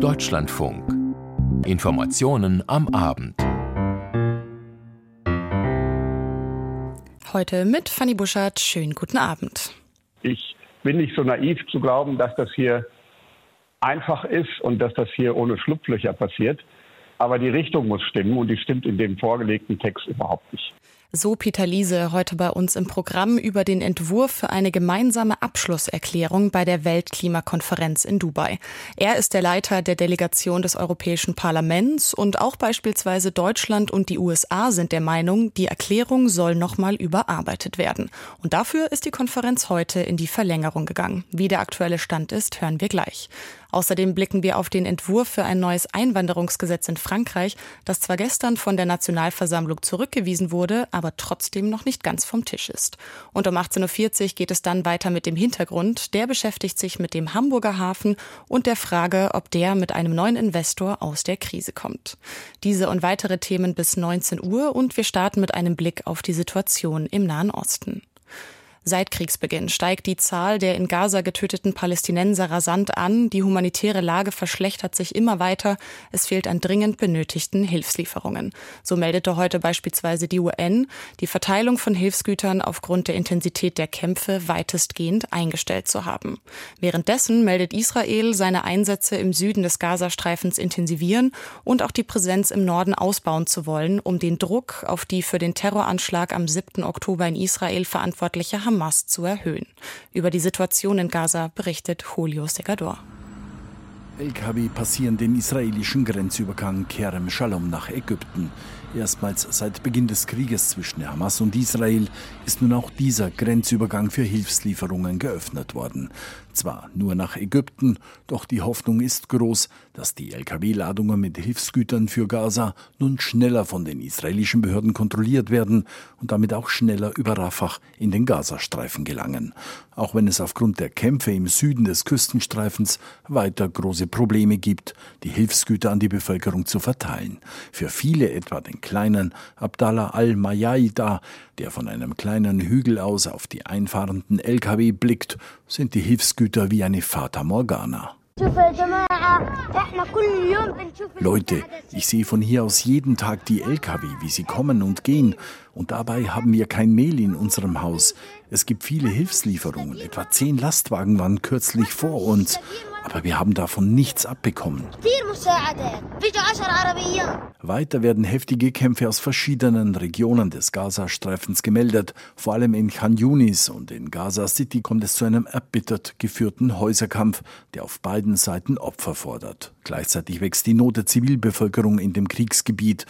Deutschlandfunk. Informationen am Abend. Heute mit Fanny Buschert. Schönen guten Abend. Ich bin nicht so naiv zu glauben, dass das hier einfach ist und dass das hier ohne Schlupflöcher passiert. Aber die Richtung muss stimmen und die stimmt in dem vorgelegten Text überhaupt nicht. So Peter Liese heute bei uns im Programm über den Entwurf für eine gemeinsame Abschlusserklärung bei der Weltklimakonferenz in Dubai. Er ist der Leiter der Delegation des Europäischen Parlaments und auch beispielsweise Deutschland und die USA sind der Meinung, die Erklärung soll nochmal überarbeitet werden. Und dafür ist die Konferenz heute in die Verlängerung gegangen. Wie der aktuelle Stand ist, hören wir gleich. Außerdem blicken wir auf den Entwurf für ein neues Einwanderungsgesetz in Frankreich, das zwar gestern von der Nationalversammlung zurückgewiesen wurde, aber trotzdem noch nicht ganz vom Tisch ist. Und um 18.40 Uhr geht es dann weiter mit dem Hintergrund. Der beschäftigt sich mit dem Hamburger Hafen und der Frage, ob der mit einem neuen Investor aus der Krise kommt. Diese und weitere Themen bis 19 Uhr und wir starten mit einem Blick auf die Situation im Nahen Osten. Seit Kriegsbeginn steigt die Zahl der in Gaza getöteten Palästinenser rasant an. Die humanitäre Lage verschlechtert sich immer weiter. Es fehlt an dringend benötigten Hilfslieferungen. So meldete heute beispielsweise die UN, die Verteilung von Hilfsgütern aufgrund der Intensität der Kämpfe weitestgehend eingestellt zu haben. Währenddessen meldet Israel, seine Einsätze im Süden des Gazastreifens intensivieren und auch die Präsenz im Norden ausbauen zu wollen, um den Druck auf die für den Terroranschlag am 7. Oktober in Israel verantwortliche Hamas Hamas zu erhöhen. Über die Situation in Gaza berichtet Julio Segador. LKW passieren den israelischen Grenzübergang Kerem Shalom nach Ägypten. Erstmals seit Beginn des Krieges zwischen Hamas und Israel ist nun auch dieser Grenzübergang für Hilfslieferungen geöffnet worden. Zwar nur nach Ägypten, doch die Hoffnung ist groß, dass die Lkw-Ladungen mit Hilfsgütern für Gaza nun schneller von den israelischen Behörden kontrolliert werden und damit auch schneller über Rafah in den Gazastreifen gelangen. Auch wenn es aufgrund der Kämpfe im Süden des Küstenstreifens weiter große Probleme gibt, die Hilfsgüter an die Bevölkerung zu verteilen. Für viele, etwa den kleinen Abdallah al-Mayaida, der von einem kleinen Hügel aus auf die einfahrenden Lkw blickt, sind die Hilfsgüter wie eine Fata Morgana. Leute, ich sehe von hier aus jeden Tag die Lkw, wie sie kommen und gehen. Und dabei haben wir kein Mehl in unserem Haus. Es gibt viele Hilfslieferungen. Etwa zehn Lastwagen waren kürzlich vor uns. Aber wir haben davon nichts abbekommen. Weiter werden heftige Kämpfe aus verschiedenen Regionen des Gazastreifens gemeldet. Vor allem in Khan Yunis und in Gaza City kommt es zu einem erbittert geführten Häuserkampf, der auf beiden Seiten Opfer fordert. Gleichzeitig wächst die Not der Zivilbevölkerung in dem Kriegsgebiet.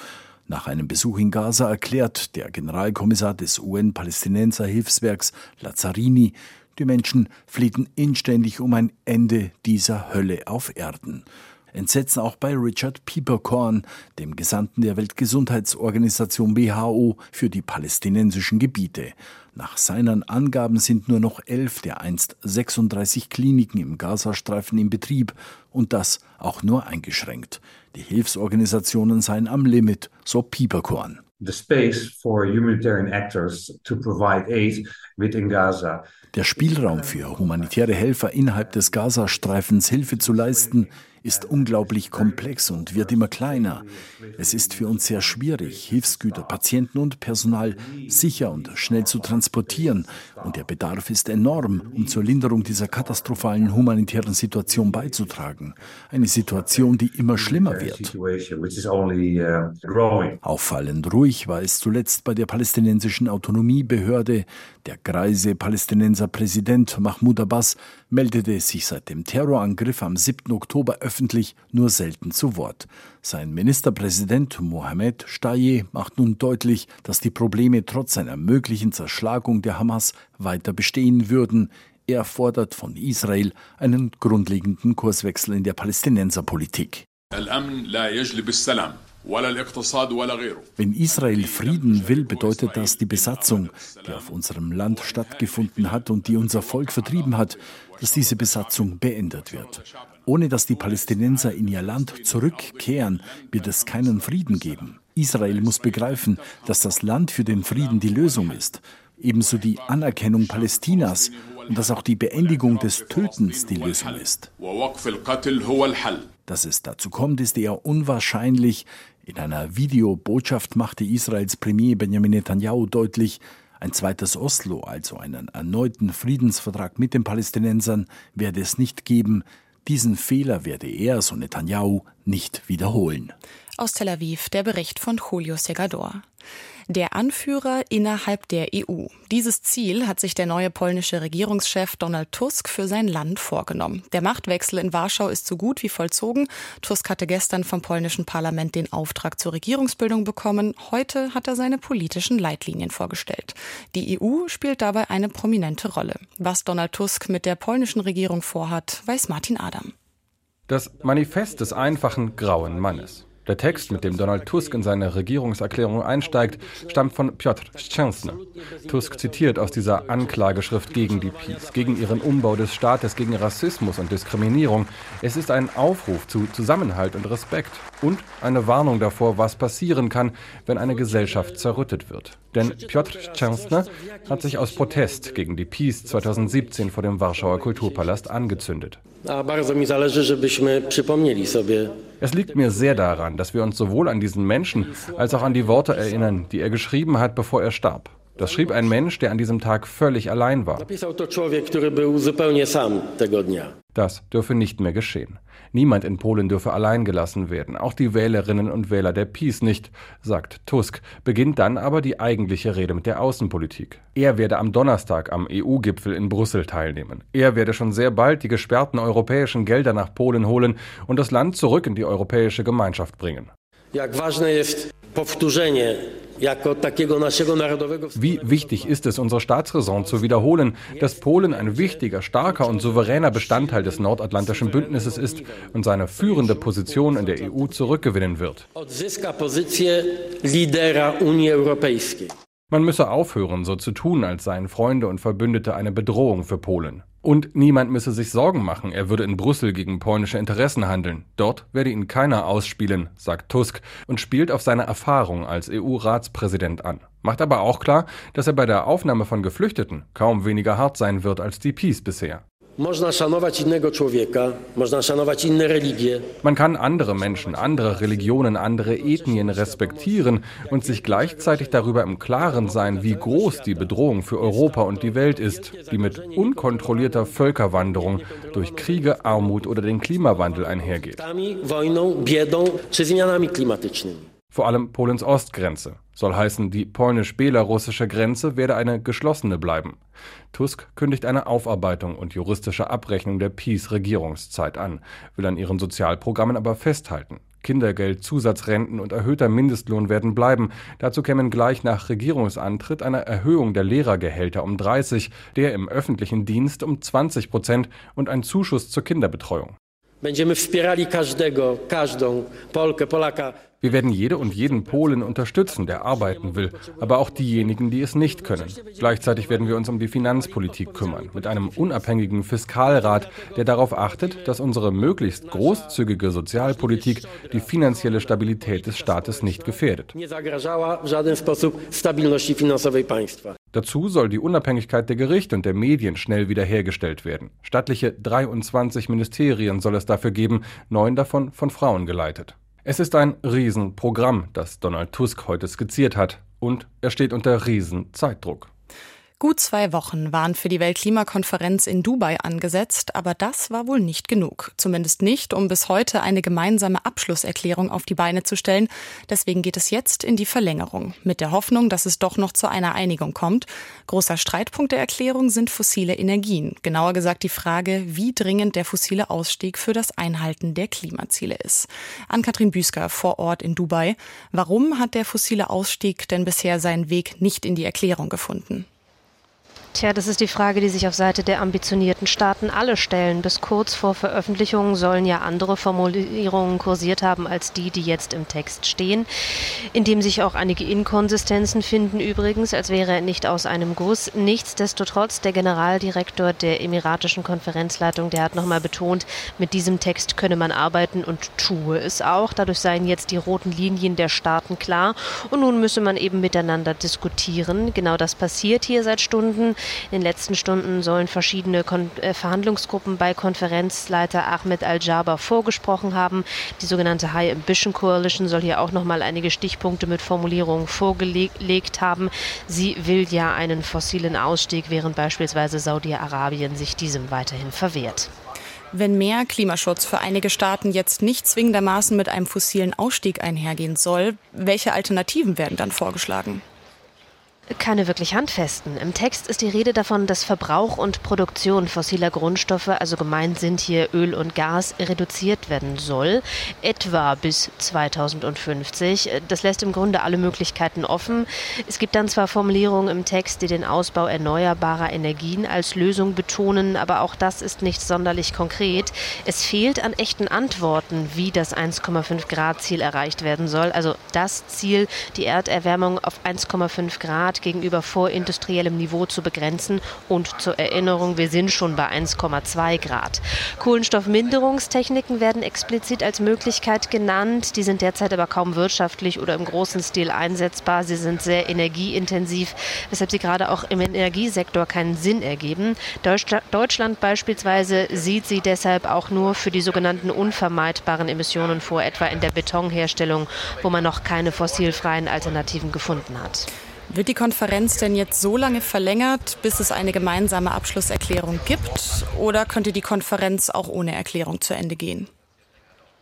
Nach einem Besuch in Gaza erklärt der Generalkommissar des UN-Palästinenser Hilfswerks Lazzarini, die Menschen flehten inständig um ein Ende dieser Hölle auf Erden. Entsetzen auch bei Richard Pieperkorn, dem Gesandten der Weltgesundheitsorganisation WHO für die palästinensischen Gebiete. Nach seinen Angaben sind nur noch elf der einst 36 Kliniken im Gazastreifen in Betrieb und das auch nur eingeschränkt. Die Hilfsorganisationen seien am Limit, so Pieperkorn. Der Spielraum für humanitäre Helfer innerhalb des Gazastreifens Hilfe zu leisten, ist unglaublich komplex und wird immer kleiner. Es ist für uns sehr schwierig, Hilfsgüter, Patienten und Personal sicher und schnell zu transportieren. Und der Bedarf ist enorm, um zur Linderung dieser katastrophalen humanitären Situation beizutragen. Eine Situation, die immer schlimmer wird. Auffallend ruhig war es zuletzt bei der palästinensischen Autonomiebehörde. Der greise Palästinenser Präsident Mahmoud Abbas meldete sich seit dem Terrorangriff am 7. Oktober öffentlich nur selten zu Wort. Sein Ministerpräsident Mohamed Staye macht nun deutlich, dass die Probleme trotz einer möglichen Zerschlagung der Hamas weiter bestehen würden. Er fordert von Israel einen grundlegenden Kurswechsel in der Palästinenserpolitik. Wenn Israel Frieden will, bedeutet das die Besatzung, die auf unserem Land stattgefunden hat und die unser Volk vertrieben hat, dass diese Besatzung beendet wird. Ohne dass die Palästinenser in ihr Land zurückkehren, wird es keinen Frieden geben. Israel muss begreifen, dass das Land für den Frieden die Lösung ist. Ebenso die Anerkennung Palästinas und dass auch die Beendigung des Tötens die Lösung ist. Dass es dazu kommt, ist eher unwahrscheinlich. In einer Videobotschaft machte Israels Premier Benjamin Netanyahu deutlich, ein zweites Oslo, also einen erneuten Friedensvertrag mit den Palästinensern, werde es nicht geben. Diesen Fehler werde er, so Netanyahu, nicht wiederholen. Aus Tel Aviv der Bericht von Julio Segador der Anführer innerhalb der EU. Dieses Ziel hat sich der neue polnische Regierungschef Donald Tusk für sein Land vorgenommen. Der Machtwechsel in Warschau ist so gut wie vollzogen. Tusk hatte gestern vom polnischen Parlament den Auftrag zur Regierungsbildung bekommen. Heute hat er seine politischen Leitlinien vorgestellt. Die EU spielt dabei eine prominente Rolle. Was Donald Tusk mit der polnischen Regierung vorhat, weiß Martin Adam. Das Manifest des einfachen grauen Mannes. Der Text, mit dem Donald Tusk in seine Regierungserklärung einsteigt, stammt von Piotr Szczęsny. Tusk zitiert aus dieser Anklageschrift gegen die PiS, gegen ihren Umbau des Staates, gegen Rassismus und Diskriminierung. Es ist ein Aufruf zu Zusammenhalt und Respekt und eine Warnung davor, was passieren kann, wenn eine Gesellschaft zerrüttet wird. Denn Piotr Szczęsny hat sich aus Protest gegen die PiS 2017 vor dem Warschauer Kulturpalast angezündet. Es liegt mir sehr daran, dass wir uns sowohl an diesen Menschen als auch an die Worte erinnern, die er geschrieben hat, bevor er starb. Das schrieb ein Mensch, der an diesem Tag völlig allein war. Das dürfe nicht mehr geschehen. Niemand in Polen dürfe allein gelassen werden, auch die Wählerinnen und Wähler der PiS nicht, sagt Tusk, beginnt dann aber die eigentliche Rede mit der Außenpolitik. Er werde am Donnerstag am EU-Gipfel in Brüssel teilnehmen. Er werde schon sehr bald die gesperrten europäischen Gelder nach Polen holen und das Land zurück in die europäische Gemeinschaft bringen. Jak ważne jest powtórzenie wie wichtig ist es, unsere Staatsräson zu wiederholen, dass Polen ein wichtiger, starker und souveräner Bestandteil des nordatlantischen Bündnisses ist und seine führende Position in der EU zurückgewinnen wird. Man müsse aufhören, so zu tun, als seien Freunde und Verbündete eine Bedrohung für Polen. Und niemand müsse sich Sorgen machen, er würde in Brüssel gegen polnische Interessen handeln. Dort werde ihn keiner ausspielen, sagt Tusk und spielt auf seine Erfahrung als EU-Ratspräsident an. Macht aber auch klar, dass er bei der Aufnahme von Geflüchteten kaum weniger hart sein wird als die Peace bisher. Man kann andere Menschen, andere Religionen, andere Ethnien respektieren und sich gleichzeitig darüber im Klaren sein, wie groß die Bedrohung für Europa und die Welt ist, die mit unkontrollierter Völkerwanderung durch Kriege, Armut oder den Klimawandel einhergeht. Vor allem Polens Ostgrenze. Soll heißen, die polnisch-belarussische Grenze werde eine geschlossene bleiben. Tusk kündigt eine Aufarbeitung und juristische Abrechnung der Peace-Regierungszeit an, will an ihren Sozialprogrammen aber festhalten. Kindergeld, Zusatzrenten und erhöhter Mindestlohn werden bleiben. Dazu kämen gleich nach Regierungsantritt eine Erhöhung der Lehrergehälter um 30, der im öffentlichen Dienst um 20 Prozent und ein Zuschuss zur Kinderbetreuung. Wir werden jede und jeden Polen unterstützen, der arbeiten will, aber auch diejenigen, die es nicht können. Gleichzeitig werden wir uns um die Finanzpolitik kümmern, mit einem unabhängigen Fiskalrat, der darauf achtet, dass unsere möglichst großzügige Sozialpolitik die finanzielle Stabilität des Staates nicht gefährdet. Dazu soll die Unabhängigkeit der Gerichte und der Medien schnell wiederhergestellt werden. Stattliche 23 Ministerien soll es dafür geben, neun davon von Frauen geleitet. Es ist ein Riesenprogramm, das Donald Tusk heute skizziert hat, und er steht unter Riesenzeitdruck. Gut zwei Wochen waren für die Weltklimakonferenz in Dubai angesetzt, aber das war wohl nicht genug. Zumindest nicht, um bis heute eine gemeinsame Abschlusserklärung auf die Beine zu stellen. Deswegen geht es jetzt in die Verlängerung, mit der Hoffnung, dass es doch noch zu einer Einigung kommt. Großer Streitpunkt der Erklärung sind fossile Energien. Genauer gesagt die Frage, wie dringend der fossile Ausstieg für das Einhalten der Klimaziele ist. Ann-Kathrin Büsker vor Ort in Dubai. Warum hat der fossile Ausstieg denn bisher seinen Weg nicht in die Erklärung gefunden? Tja, das ist die Frage, die sich auf Seite der ambitionierten Staaten alle stellen. Bis kurz vor Veröffentlichung sollen ja andere Formulierungen kursiert haben als die, die jetzt im Text stehen, in dem sich auch einige Inkonsistenzen finden übrigens, als wäre er nicht aus einem Guss. Nichtsdestotrotz, der Generaldirektor der Emiratischen Konferenzleitung, der hat nochmal betont, mit diesem Text könne man arbeiten und tue es auch. Dadurch seien jetzt die roten Linien der Staaten klar und nun müsse man eben miteinander diskutieren. Genau das passiert hier seit Stunden. In den letzten Stunden sollen verschiedene Kon äh, Verhandlungsgruppen bei Konferenzleiter Ahmed Al-Jaber vorgesprochen haben. Die sogenannte High Ambition Coalition soll hier auch noch mal einige Stichpunkte mit Formulierungen vorgelegt haben. Sie will ja einen fossilen Ausstieg, während beispielsweise Saudi-Arabien sich diesem weiterhin verwehrt. Wenn mehr Klimaschutz für einige Staaten jetzt nicht zwingendermaßen mit einem fossilen Ausstieg einhergehen soll, welche Alternativen werden dann vorgeschlagen? Keine wirklich handfesten. Im Text ist die Rede davon, dass Verbrauch und Produktion fossiler Grundstoffe, also gemeint sind hier Öl und Gas, reduziert werden soll, etwa bis 2050. Das lässt im Grunde alle Möglichkeiten offen. Es gibt dann zwar Formulierungen im Text, die den Ausbau erneuerbarer Energien als Lösung betonen, aber auch das ist nicht sonderlich konkret. Es fehlt an echten Antworten, wie das 1,5 Grad Ziel erreicht werden soll. Also das Ziel, die Erderwärmung auf 1,5 Grad gegenüber vorindustriellem Niveau zu begrenzen. Und zur Erinnerung, wir sind schon bei 1,2 Grad. Kohlenstoffminderungstechniken werden explizit als Möglichkeit genannt. Die sind derzeit aber kaum wirtschaftlich oder im großen Stil einsetzbar. Sie sind sehr energieintensiv, weshalb sie gerade auch im Energiesektor keinen Sinn ergeben. Deutschland beispielsweise sieht sie deshalb auch nur für die sogenannten unvermeidbaren Emissionen vor, etwa in der Betonherstellung, wo man noch keine fossilfreien Alternativen gefunden hat. Wird die Konferenz denn jetzt so lange verlängert, bis es eine gemeinsame Abschlusserklärung gibt? Oder könnte die Konferenz auch ohne Erklärung zu Ende gehen?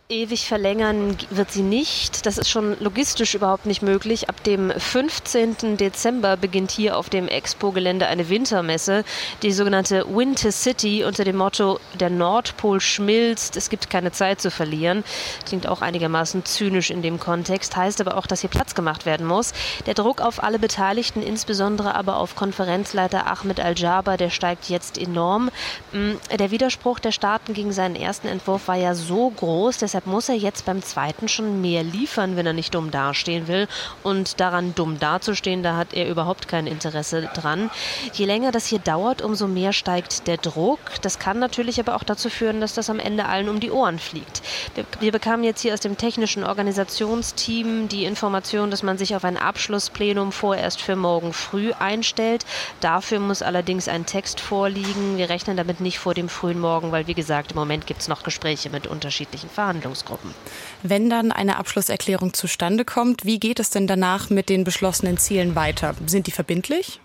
Ewig verlängern wird sie nicht. Das ist schon logistisch überhaupt nicht möglich. Ab dem 15. Dezember beginnt hier auf dem Expo-Gelände eine Wintermesse, die sogenannte Winter City unter dem Motto Der Nordpol schmilzt, es gibt keine Zeit zu verlieren. Klingt auch einigermaßen zynisch in dem Kontext, heißt aber auch, dass hier Platz gemacht werden muss. Der Druck auf alle Beteiligten, insbesondere aber auf Konferenzleiter Ahmed Al-Jaber, der steigt jetzt enorm. Mm, der Widerspruch der Staaten gegen seinen ersten Entwurf war ja so groß, dass Deshalb muss er jetzt beim zweiten schon mehr liefern, wenn er nicht dumm dastehen will. Und daran dumm dazustehen, da hat er überhaupt kein Interesse dran. Je länger das hier dauert, umso mehr steigt der Druck. Das kann natürlich aber auch dazu führen, dass das am Ende allen um die Ohren fliegt. Wir, wir bekamen jetzt hier aus dem technischen Organisationsteam die Information, dass man sich auf ein Abschlussplenum vorerst für morgen früh einstellt. Dafür muss allerdings ein Text vorliegen. Wir rechnen damit nicht vor dem frühen Morgen, weil wie gesagt, im Moment gibt es noch Gespräche mit unterschiedlichen Verhandlungen. Verhandlungsgruppen. Wenn dann eine Abschlusserklärung zustande kommt, wie geht es denn danach mit den beschlossenen Zielen weiter? Sind die verbindlich?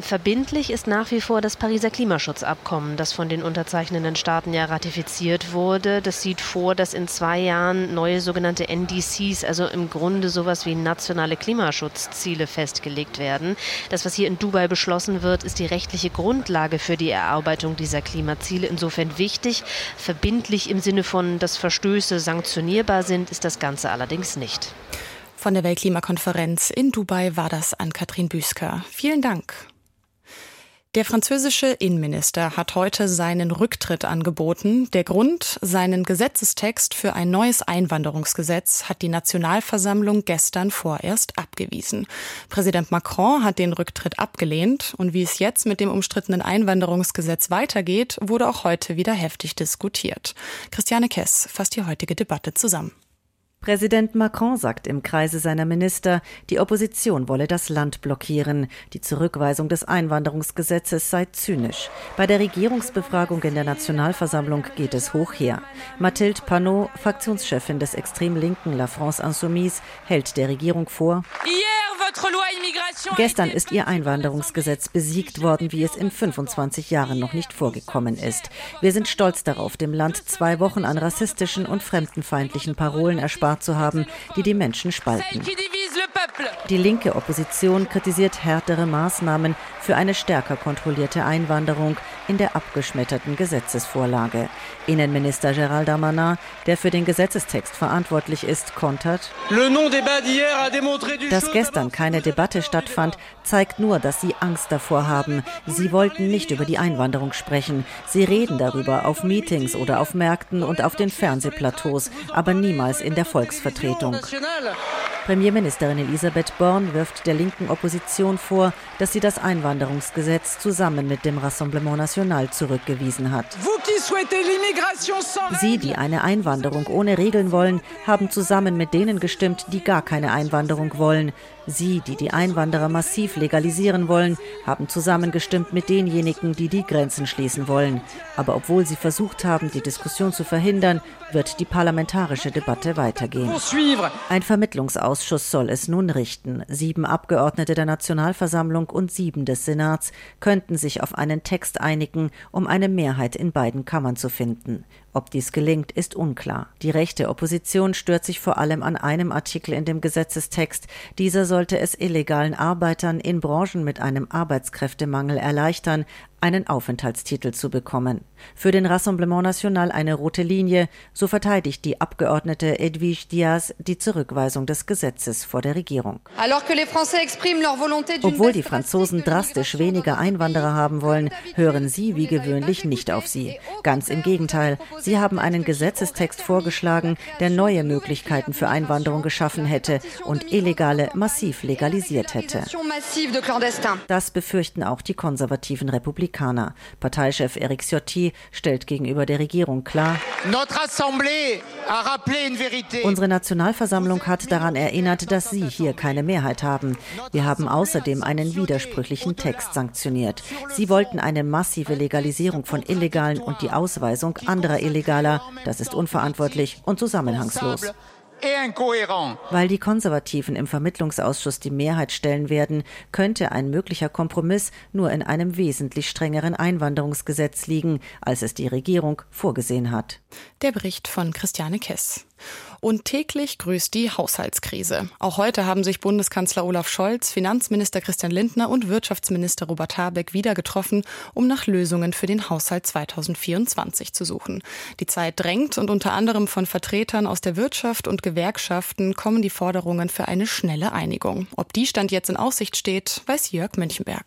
Verbindlich ist nach wie vor das Pariser Klimaschutzabkommen, das von den unterzeichnenden Staaten ja ratifiziert wurde. Das sieht vor, dass in zwei Jahren neue sogenannte NDCs, also im Grunde sowas wie nationale Klimaschutzziele festgelegt werden. Das, was hier in Dubai beschlossen wird, ist die rechtliche Grundlage für die Erarbeitung dieser Klimaziele. Insofern wichtig. Verbindlich im Sinne von, dass Verstöße sanktionierbar sind, ist das Ganze allerdings nicht. Von der Weltklimakonferenz in Dubai war das an Katrin Büsker. Vielen Dank. Der französische Innenminister hat heute seinen Rücktritt angeboten. Der Grund, seinen Gesetzestext für ein neues Einwanderungsgesetz hat die Nationalversammlung gestern vorerst abgewiesen. Präsident Macron hat den Rücktritt abgelehnt und wie es jetzt mit dem umstrittenen Einwanderungsgesetz weitergeht, wurde auch heute wieder heftig diskutiert. Christiane Kess fasst die heutige Debatte zusammen. Präsident Macron sagt im Kreise seiner Minister, die Opposition wolle das Land blockieren. Die Zurückweisung des Einwanderungsgesetzes sei zynisch. Bei der Regierungsbefragung in der Nationalversammlung geht es hoch her. Mathilde Panot, Fraktionschefin des extrem linken La France Insoumise, hält der Regierung vor, Gestern ist ihr Einwanderungsgesetz besiegt worden, wie es in 25 Jahren noch nicht vorgekommen ist. Wir sind stolz darauf, dem Land zwei Wochen an rassistischen und fremdenfeindlichen Parolen erspart zu haben, die die Menschen spalten. Die linke Opposition kritisiert härtere Maßnahmen für eine stärker kontrollierte Einwanderung in der abgeschmetterten Gesetzesvorlage. Innenminister Gérald Darmanin, der für den Gesetzestext verantwortlich ist, kontert. Dass gestern keine Debatte stattfand, zeigt nur, dass sie Angst davor haben. Sie wollten nicht über die Einwanderung sprechen. Sie reden darüber auf Meetings oder auf Märkten und auf den Fernsehplateaus, aber niemals in der Volksvertretung. Premierministerin Elisabeth Born wirft der linken Opposition vor, dass sie das Einwanderungsgesetz zusammen mit dem Rassemblement National zurückgewiesen hat. Sie, die eine Einwanderung ohne Regeln wollen, haben zusammen mit denen gestimmt, die gar keine Einwanderung wollen. Sie, die die Einwanderer massiv legalisieren wollen, haben zusammengestimmt mit denjenigen, die die Grenzen schließen wollen. Aber obwohl sie versucht haben, die Diskussion zu verhindern, wird die parlamentarische Debatte weitergehen. Ein Vermittlungsausschuss soll es nun richten. Sieben Abgeordnete der Nationalversammlung und sieben des Senats könnten sich auf einen Text einigen, um eine Mehrheit in beiden Kammern zu finden. Ob dies gelingt, ist unklar. Die rechte Opposition stört sich vor allem an einem Artikel in dem Gesetzestext. Dieser sollte es illegalen Arbeitern in Branchen mit einem Arbeitskräftemangel erleichtern, einen Aufenthaltstitel zu bekommen. Für den Rassemblement National eine rote Linie, so verteidigt die Abgeordnete Edwige Diaz die Zurückweisung des Gesetzes vor der Regierung. Obwohl die Franzosen drastisch weniger Einwanderer haben wollen, hören sie wie gewöhnlich nicht auf sie. Ganz im Gegenteil, sie haben einen Gesetzestext vorgeschlagen, der neue Möglichkeiten für Einwanderung geschaffen hätte und Illegale massiv legalisiert hätte. Das befürchten auch die konservativen Republikaner. Republikaner. Parteichef Eric Ciotti stellt gegenüber der Regierung klar, Unsere Nationalversammlung hat daran erinnert, dass Sie hier keine Mehrheit haben. Wir haben außerdem einen widersprüchlichen Text sanktioniert. Sie wollten eine massive Legalisierung von Illegalen und die Ausweisung anderer Illegaler. Das ist unverantwortlich und zusammenhangslos. Weil die Konservativen im Vermittlungsausschuss die Mehrheit stellen werden, könnte ein möglicher Kompromiss nur in einem wesentlich strengeren Einwanderungsgesetz liegen, als es die Regierung vorgesehen hat. Der Bericht von Christiane Kess. Und täglich grüßt die Haushaltskrise. Auch heute haben sich Bundeskanzler Olaf Scholz, Finanzminister Christian Lindner und Wirtschaftsminister Robert Habeck wieder getroffen, um nach Lösungen für den Haushalt 2024 zu suchen. Die Zeit drängt und unter anderem von Vertretern aus der Wirtschaft und Gewerkschaften kommen die Forderungen für eine schnelle Einigung. Ob die Stand jetzt in Aussicht steht, weiß Jörg Münchenberg.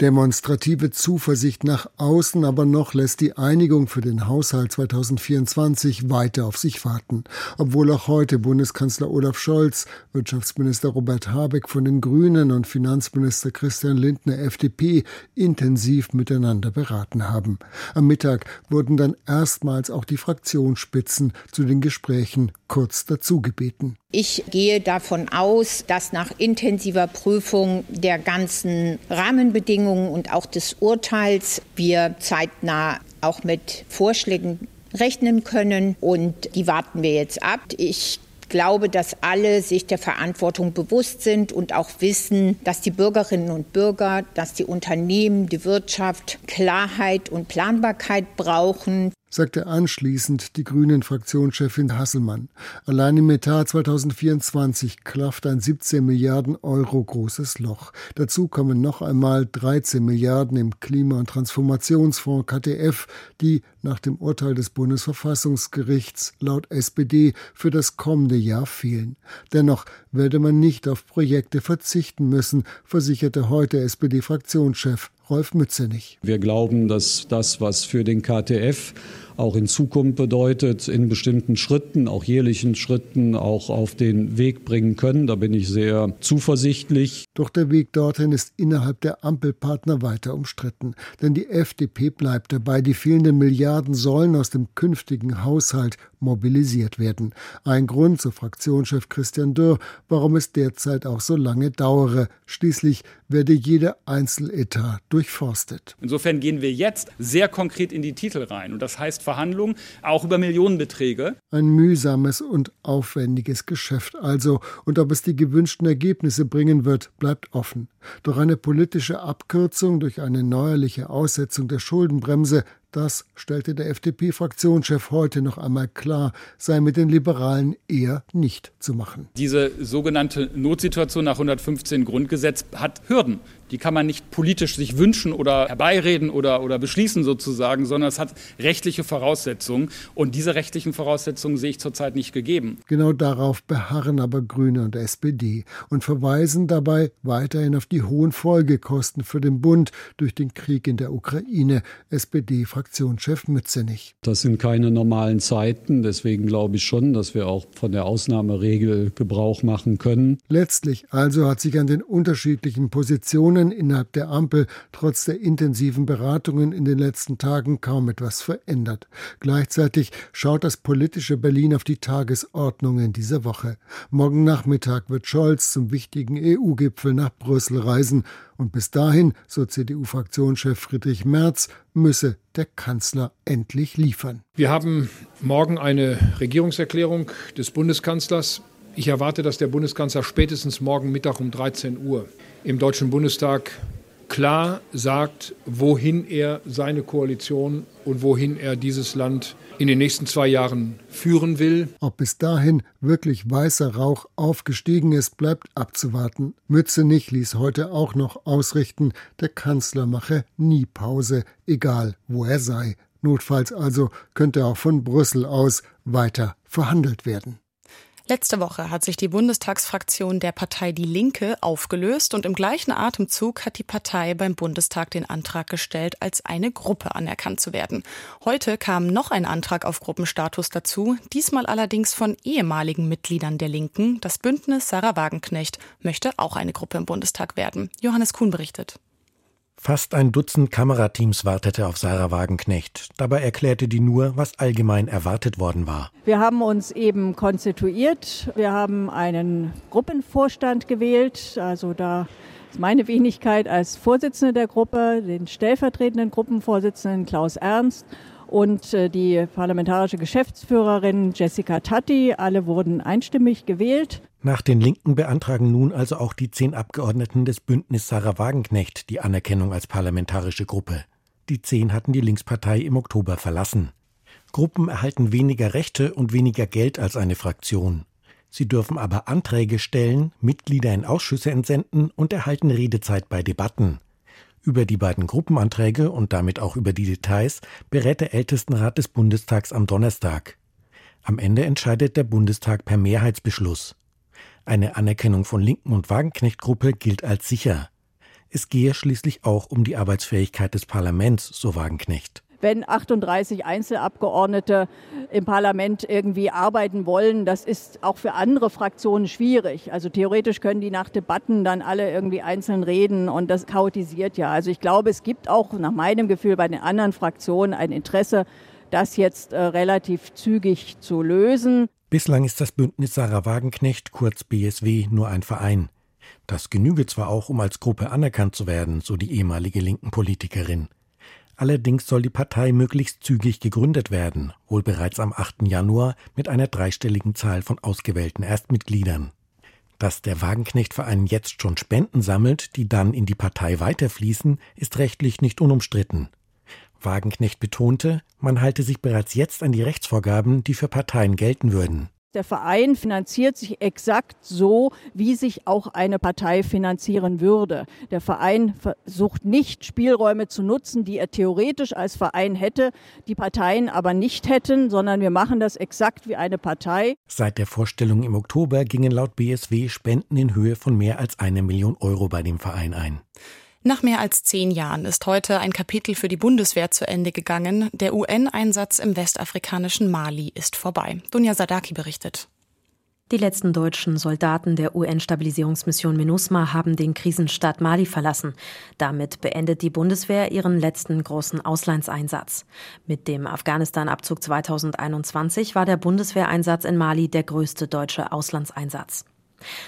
Demonstrative Zuversicht nach außen, aber noch lässt die Einigung für den Haushalt 2024 weiter auf sich warten. Obwohl auch heute Bundeskanzler Olaf Scholz, Wirtschaftsminister Robert Habeck von den Grünen und Finanzminister Christian Lindner FDP intensiv miteinander beraten haben. Am Mittag wurden dann erstmals auch die Fraktionsspitzen zu den Gesprächen kurz dazu gebeten. Ich gehe davon aus, dass nach intensiver Prüfung der ganzen Rahmenbedingungen und auch des Urteils wir zeitnah auch mit Vorschlägen rechnen können und die warten wir jetzt ab. Ich glaube, dass alle sich der Verantwortung bewusst sind und auch wissen, dass die Bürgerinnen und Bürger, dass die Unternehmen, die Wirtschaft Klarheit und Planbarkeit brauchen sagte anschließend die Grünen-Fraktionschefin Hasselmann. Allein im Etat 2024 klafft ein 17 Milliarden Euro großes Loch. Dazu kommen noch einmal 13 Milliarden im Klima- und Transformationsfonds KTF, die nach dem Urteil des Bundesverfassungsgerichts laut SPD für das kommende Jahr fehlen. Dennoch werde man nicht auf Projekte verzichten müssen, versicherte heute SPD-Fraktionschef Rolf Mützenich. Wir glauben, dass das, was für den KTF auch in Zukunft bedeutet, in bestimmten Schritten, auch jährlichen Schritten, auch auf den Weg bringen können. Da bin ich sehr zuversichtlich. Doch der Weg dorthin ist innerhalb der Ampelpartner weiter umstritten. Denn die FDP bleibt dabei, die fehlenden Milliarden sollen aus dem künftigen Haushalt mobilisiert werden. Ein Grund, so Fraktionschef Christian Dürr, warum es derzeit auch so lange dauere. Schließlich werde jeder Einzeletat durchforstet. Insofern gehen wir jetzt sehr konkret in die Titel rein. Und das heißt Verhandlungen auch über Millionenbeträge. Ein mühsames und aufwendiges Geschäft also. Und ob es die gewünschten Ergebnisse bringen wird, bleibt offen. Doch eine politische Abkürzung durch eine neuerliche Aussetzung der Schuldenbremse das stellte der FDP-Fraktionschef heute noch einmal klar, sei mit den Liberalen eher nicht zu machen. Diese sogenannte Notsituation nach 115 Grundgesetz hat Hürden. Die kann man nicht politisch sich wünschen oder herbeireden oder, oder beschließen sozusagen, sondern es hat rechtliche Voraussetzungen. Und diese rechtlichen Voraussetzungen sehe ich zurzeit nicht gegeben. Genau darauf beharren aber Grüne und SPD und verweisen dabei weiterhin auf die hohen Folgekosten für den Bund durch den Krieg in der Ukraine. SPD CDU-Fraktionschef Mützenich. Das sind keine normalen Zeiten. Deswegen glaube ich schon, dass wir auch von der Ausnahmeregel Gebrauch machen können. Letztlich also hat sich an den unterschiedlichen Positionen innerhalb der Ampel trotz der intensiven Beratungen in den letzten Tagen kaum etwas verändert. Gleichzeitig schaut das politische Berlin auf die Tagesordnungen dieser Woche. Morgen Nachmittag wird Scholz zum wichtigen EU-Gipfel nach Brüssel reisen und bis dahin, so CDU-Fraktionschef Friedrich Merz, müsse der Kanzler endlich liefern. Wir haben morgen eine Regierungserklärung des Bundeskanzlers. Ich erwarte, dass der Bundeskanzler spätestens morgen Mittag um 13 Uhr im Deutschen Bundestag klar sagt, wohin er seine Koalition und wohin er dieses Land in den nächsten zwei Jahren führen will. Ob bis dahin wirklich weißer Rauch aufgestiegen ist, bleibt abzuwarten. Mützenich ließ heute auch noch ausrichten, der Kanzler mache nie Pause, egal wo er sei. Notfalls also könnte auch von Brüssel aus weiter verhandelt werden. Letzte Woche hat sich die Bundestagsfraktion der Partei Die Linke aufgelöst und im gleichen Atemzug hat die Partei beim Bundestag den Antrag gestellt, als eine Gruppe anerkannt zu werden. Heute kam noch ein Antrag auf Gruppenstatus dazu, diesmal allerdings von ehemaligen Mitgliedern der Linken. Das Bündnis Sarah Wagenknecht möchte auch eine Gruppe im Bundestag werden. Johannes Kuhn berichtet. Fast ein Dutzend Kamerateams wartete auf Sarah Wagenknecht. Dabei erklärte die nur, was allgemein erwartet worden war. Wir haben uns eben konstituiert. Wir haben einen Gruppenvorstand gewählt. Also da ist meine Wenigkeit als Vorsitzende der Gruppe, den stellvertretenden Gruppenvorsitzenden Klaus Ernst und äh, die parlamentarische Geschäftsführerin Jessica Tatti. Alle wurden einstimmig gewählt. Nach den Linken beantragen nun also auch die zehn Abgeordneten des Bündnis Sarah Wagenknecht die Anerkennung als parlamentarische Gruppe. Die zehn hatten die Linkspartei im Oktober verlassen. Gruppen erhalten weniger Rechte und weniger Geld als eine Fraktion. Sie dürfen aber Anträge stellen, Mitglieder in Ausschüsse entsenden und erhalten Redezeit bei Debatten. Über die beiden Gruppenanträge und damit auch über die Details berät der Ältestenrat des Bundestags am Donnerstag. Am Ende entscheidet der Bundestag per Mehrheitsbeschluss. Eine Anerkennung von Linken und Wagenknecht-Gruppe gilt als sicher. Es gehe schließlich auch um die Arbeitsfähigkeit des Parlaments, so Wagenknecht wenn 38 Einzelabgeordnete im Parlament irgendwie arbeiten wollen. Das ist auch für andere Fraktionen schwierig. Also theoretisch können die nach Debatten dann alle irgendwie einzeln reden und das chaotisiert ja. Also ich glaube, es gibt auch nach meinem Gefühl bei den anderen Fraktionen ein Interesse, das jetzt äh, relativ zügig zu lösen. Bislang ist das Bündnis Sarah Wagenknecht, kurz BSW, nur ein Verein. Das genüge zwar auch, um als Gruppe anerkannt zu werden, so die ehemalige linken Politikerin. Allerdings soll die Partei möglichst zügig gegründet werden, wohl bereits am 8. Januar mit einer dreistelligen Zahl von ausgewählten Erstmitgliedern. Dass der Wagenknecht-Verein jetzt schon Spenden sammelt, die dann in die Partei weiterfließen, ist rechtlich nicht unumstritten. Wagenknecht betonte, man halte sich bereits jetzt an die Rechtsvorgaben, die für Parteien gelten würden. Der Verein finanziert sich exakt so, wie sich auch eine Partei finanzieren würde. Der Verein versucht nicht Spielräume zu nutzen, die er theoretisch als Verein hätte, die Parteien aber nicht hätten, sondern wir machen das exakt wie eine Partei. Seit der Vorstellung im Oktober gingen laut BSW Spenden in Höhe von mehr als eine Million Euro bei dem Verein ein. Nach mehr als zehn Jahren ist heute ein Kapitel für die Bundeswehr zu Ende gegangen. Der UN-Einsatz im westafrikanischen Mali ist vorbei. Dunja Sadaki berichtet. Die letzten deutschen Soldaten der UN-Stabilisierungsmission MINUSMA haben den Krisenstaat Mali verlassen. Damit beendet die Bundeswehr ihren letzten großen Auslandseinsatz. Mit dem Afghanistan-Abzug 2021 war der Bundeswehreinsatz in Mali der größte deutsche Auslandseinsatz.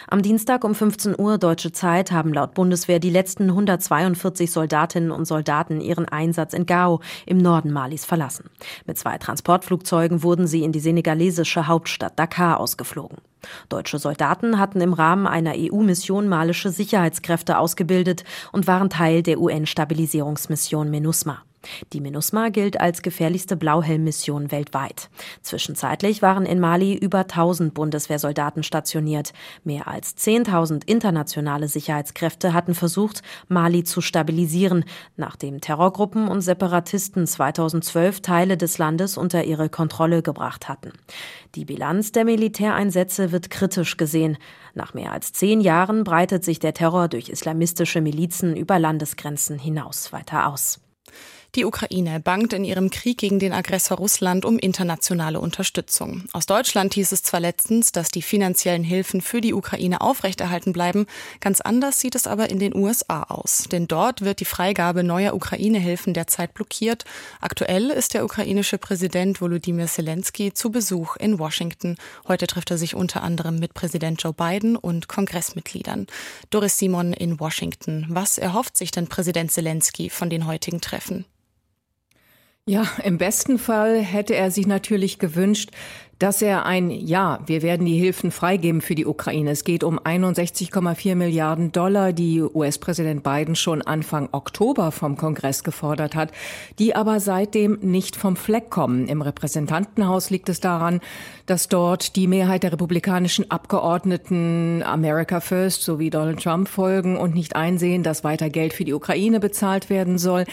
Am Dienstag um 15 Uhr deutsche Zeit haben laut Bundeswehr die letzten 142 Soldatinnen und Soldaten ihren Einsatz in Gao im Norden Malis verlassen. Mit zwei Transportflugzeugen wurden sie in die senegalesische Hauptstadt Dakar ausgeflogen. Deutsche Soldaten hatten im Rahmen einer EU-Mission malische Sicherheitskräfte ausgebildet und waren Teil der UN-Stabilisierungsmission MINUSMA. Die MINUSMA gilt als gefährlichste Blauhelm-Mission weltweit. Zwischenzeitlich waren in Mali über 1000 Bundeswehrsoldaten stationiert. Mehr als 10.000 internationale Sicherheitskräfte hatten versucht, Mali zu stabilisieren, nachdem Terrorgruppen und Separatisten 2012 Teile des Landes unter ihre Kontrolle gebracht hatten. Die Bilanz der Militäreinsätze wird kritisch gesehen. Nach mehr als zehn Jahren breitet sich der Terror durch islamistische Milizen über Landesgrenzen hinaus weiter aus. Die Ukraine bangt in ihrem Krieg gegen den Aggressor Russland um internationale Unterstützung. Aus Deutschland hieß es zwar letztens, dass die finanziellen Hilfen für die Ukraine aufrechterhalten bleiben, ganz anders sieht es aber in den USA aus. Denn dort wird die Freigabe neuer Ukraine-Hilfen derzeit blockiert. Aktuell ist der ukrainische Präsident Volodymyr Zelensky zu Besuch in Washington. Heute trifft er sich unter anderem mit Präsident Joe Biden und Kongressmitgliedern. Doris Simon in Washington. Was erhofft sich denn Präsident Zelensky von den heutigen Treffen? Ja, im besten Fall hätte er sich natürlich gewünscht, dass er ein Ja, wir werden die Hilfen freigeben für die Ukraine. Es geht um 61,4 Milliarden Dollar, die US-Präsident Biden schon Anfang Oktober vom Kongress gefordert hat, die aber seitdem nicht vom Fleck kommen. Im Repräsentantenhaus liegt es daran, dass dort die Mehrheit der republikanischen Abgeordneten America First sowie Donald Trump folgen und nicht einsehen, dass weiter Geld für die Ukraine bezahlt werden soll.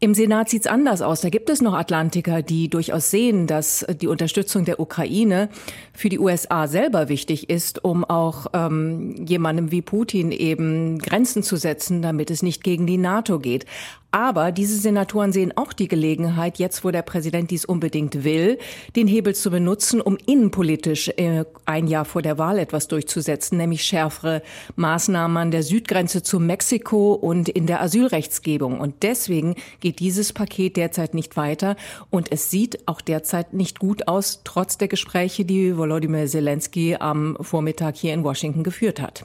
Im Senat sieht es anders aus. Da gibt es noch Atlantiker, die durchaus sehen, dass die Unterstützung der Ukraine Ukraine für die USA selber wichtig ist, um auch ähm, jemandem wie Putin eben Grenzen zu setzen, damit es nicht gegen die NATO geht. Aber diese Senatoren sehen auch die Gelegenheit, jetzt wo der Präsident dies unbedingt will, den Hebel zu benutzen, um innenpolitisch äh, ein Jahr vor der Wahl etwas durchzusetzen, nämlich schärfere Maßnahmen an der Südgrenze zu Mexiko und in der Asylrechtsgebung. Und deswegen geht dieses Paket derzeit nicht weiter. Und es sieht auch derzeit nicht gut aus, trotz der Gespräche, die Volodymyr Zelensky am Vormittag hier in Washington geführt hat.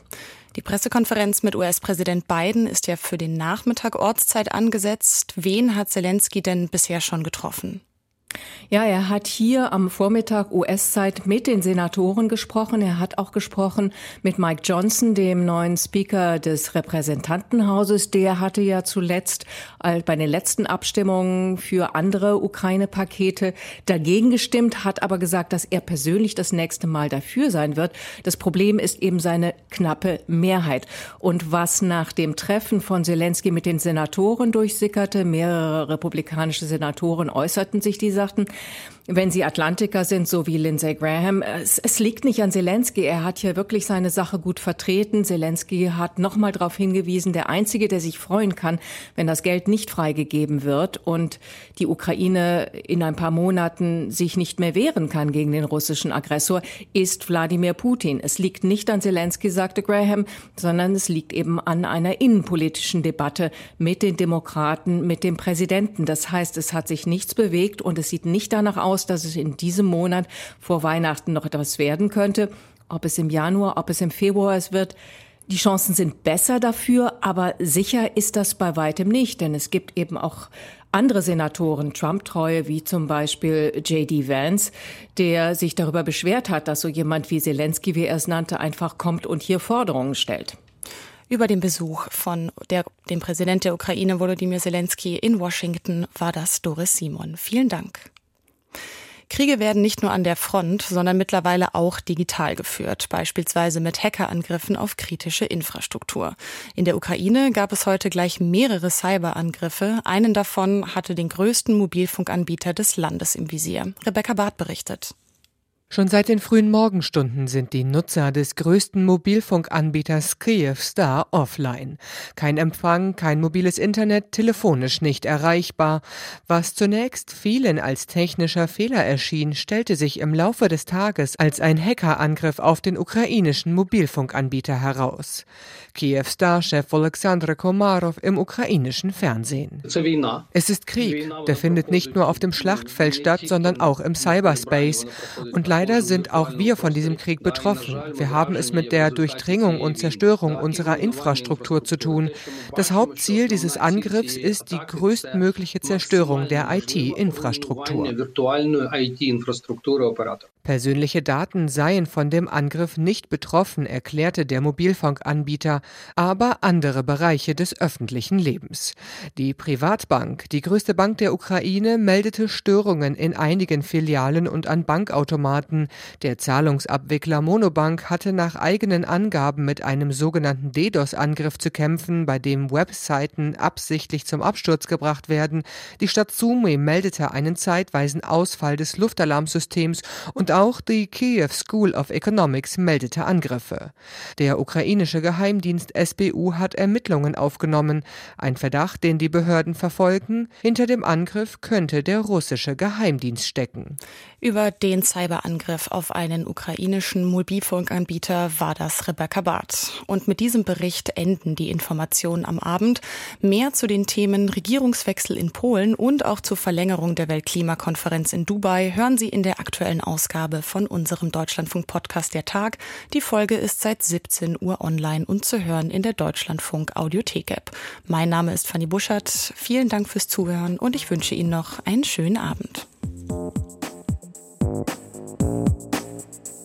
Die Pressekonferenz mit US-Präsident Biden ist ja für den Nachmittag Ortszeit angesetzt. Wen hat Zelensky denn bisher schon getroffen? Ja, er hat hier am Vormittag US-Zeit mit den Senatoren gesprochen. Er hat auch gesprochen mit Mike Johnson, dem neuen Speaker des Repräsentantenhauses. Der hatte ja zuletzt bei den letzten Abstimmungen für andere Ukraine-Pakete dagegen gestimmt, hat aber gesagt, dass er persönlich das nächste Mal dafür sein wird. Das Problem ist eben seine knappe Mehrheit. Und was nach dem Treffen von Zelensky mit den Senatoren durchsickerte, mehrere republikanische Senatoren äußerten sich dieser sagten, wenn Sie Atlantiker sind, so wie Lindsey Graham, es, es, liegt nicht an Zelensky. Er hat hier wirklich seine Sache gut vertreten. Zelensky hat nochmal darauf hingewiesen, der Einzige, der sich freuen kann, wenn das Geld nicht freigegeben wird und die Ukraine in ein paar Monaten sich nicht mehr wehren kann gegen den russischen Aggressor, ist Wladimir Putin. Es liegt nicht an Zelensky, sagte Graham, sondern es liegt eben an einer innenpolitischen Debatte mit den Demokraten, mit dem Präsidenten. Das heißt, es hat sich nichts bewegt und es sieht nicht danach aus, aus, dass es in diesem Monat vor Weihnachten noch etwas werden könnte. Ob es im Januar, ob es im Februar es wird, die Chancen sind besser dafür, aber sicher ist das bei weitem nicht, denn es gibt eben auch andere Senatoren, Trump-Treue, wie zum Beispiel J.D. Vance, der sich darüber beschwert hat, dass so jemand wie Zelensky, wie er es nannte, einfach kommt und hier Forderungen stellt. Über den Besuch von der, dem Präsident der Ukraine, Volodymyr Zelensky, in Washington war das Doris Simon. Vielen Dank. Kriege werden nicht nur an der Front, sondern mittlerweile auch digital geführt, beispielsweise mit Hackerangriffen auf kritische Infrastruktur. In der Ukraine gab es heute gleich mehrere Cyberangriffe. Einen davon hatte den größten Mobilfunkanbieter des Landes im Visier. Rebecca Barth berichtet. Schon seit den frühen Morgenstunden sind die Nutzer des größten Mobilfunkanbieters Kyivstar offline. Kein Empfang, kein mobiles Internet, telefonisch nicht erreichbar. Was zunächst vielen als technischer Fehler erschien, stellte sich im Laufe des Tages als ein Hackerangriff auf den ukrainischen Mobilfunkanbieter heraus. Kyivstar-Chef Alexander Komarov im ukrainischen Fernsehen. Es ist Krieg, der findet nicht nur auf dem Schlachtfeld statt, sondern auch im Cyberspace. Und Leider sind auch wir von diesem Krieg betroffen. Wir haben es mit der Durchdringung und Zerstörung unserer Infrastruktur zu tun. Das Hauptziel dieses Angriffs ist die größtmögliche Zerstörung der IT-Infrastruktur. Persönliche Daten seien von dem Angriff nicht betroffen, erklärte der Mobilfunkanbieter, aber andere Bereiche des öffentlichen Lebens. Die Privatbank, die größte Bank der Ukraine, meldete Störungen in einigen Filialen und an Bankautomaten. Der Zahlungsabwickler Monobank hatte nach eigenen Angaben mit einem sogenannten DDoS-Angriff zu kämpfen, bei dem Webseiten absichtlich zum Absturz gebracht werden. Die Stadt Sumy meldete einen zeitweisen Ausfall des Luftalarmsystems und auch die Kiew School of Economics meldete Angriffe. Der ukrainische Geheimdienst SBU hat Ermittlungen aufgenommen. Ein Verdacht, den die Behörden verfolgen. Hinter dem Angriff könnte der russische Geheimdienst stecken. Über den Cyberangriff auf einen ukrainischen Mobilfunkanbieter war das Rebecca Barth. Und mit diesem Bericht enden die Informationen am Abend. Mehr zu den Themen Regierungswechsel in Polen und auch zur Verlängerung der Weltklimakonferenz in Dubai hören Sie in der aktuellen Ausgabe von unserem Deutschlandfunk-Podcast Der Tag. Die Folge ist seit 17 Uhr online und zu hören in der Deutschlandfunk Audiothek-App. Mein Name ist Fanny Buschert. Vielen Dank fürs Zuhören und ich wünsche Ihnen noch einen schönen Abend. Música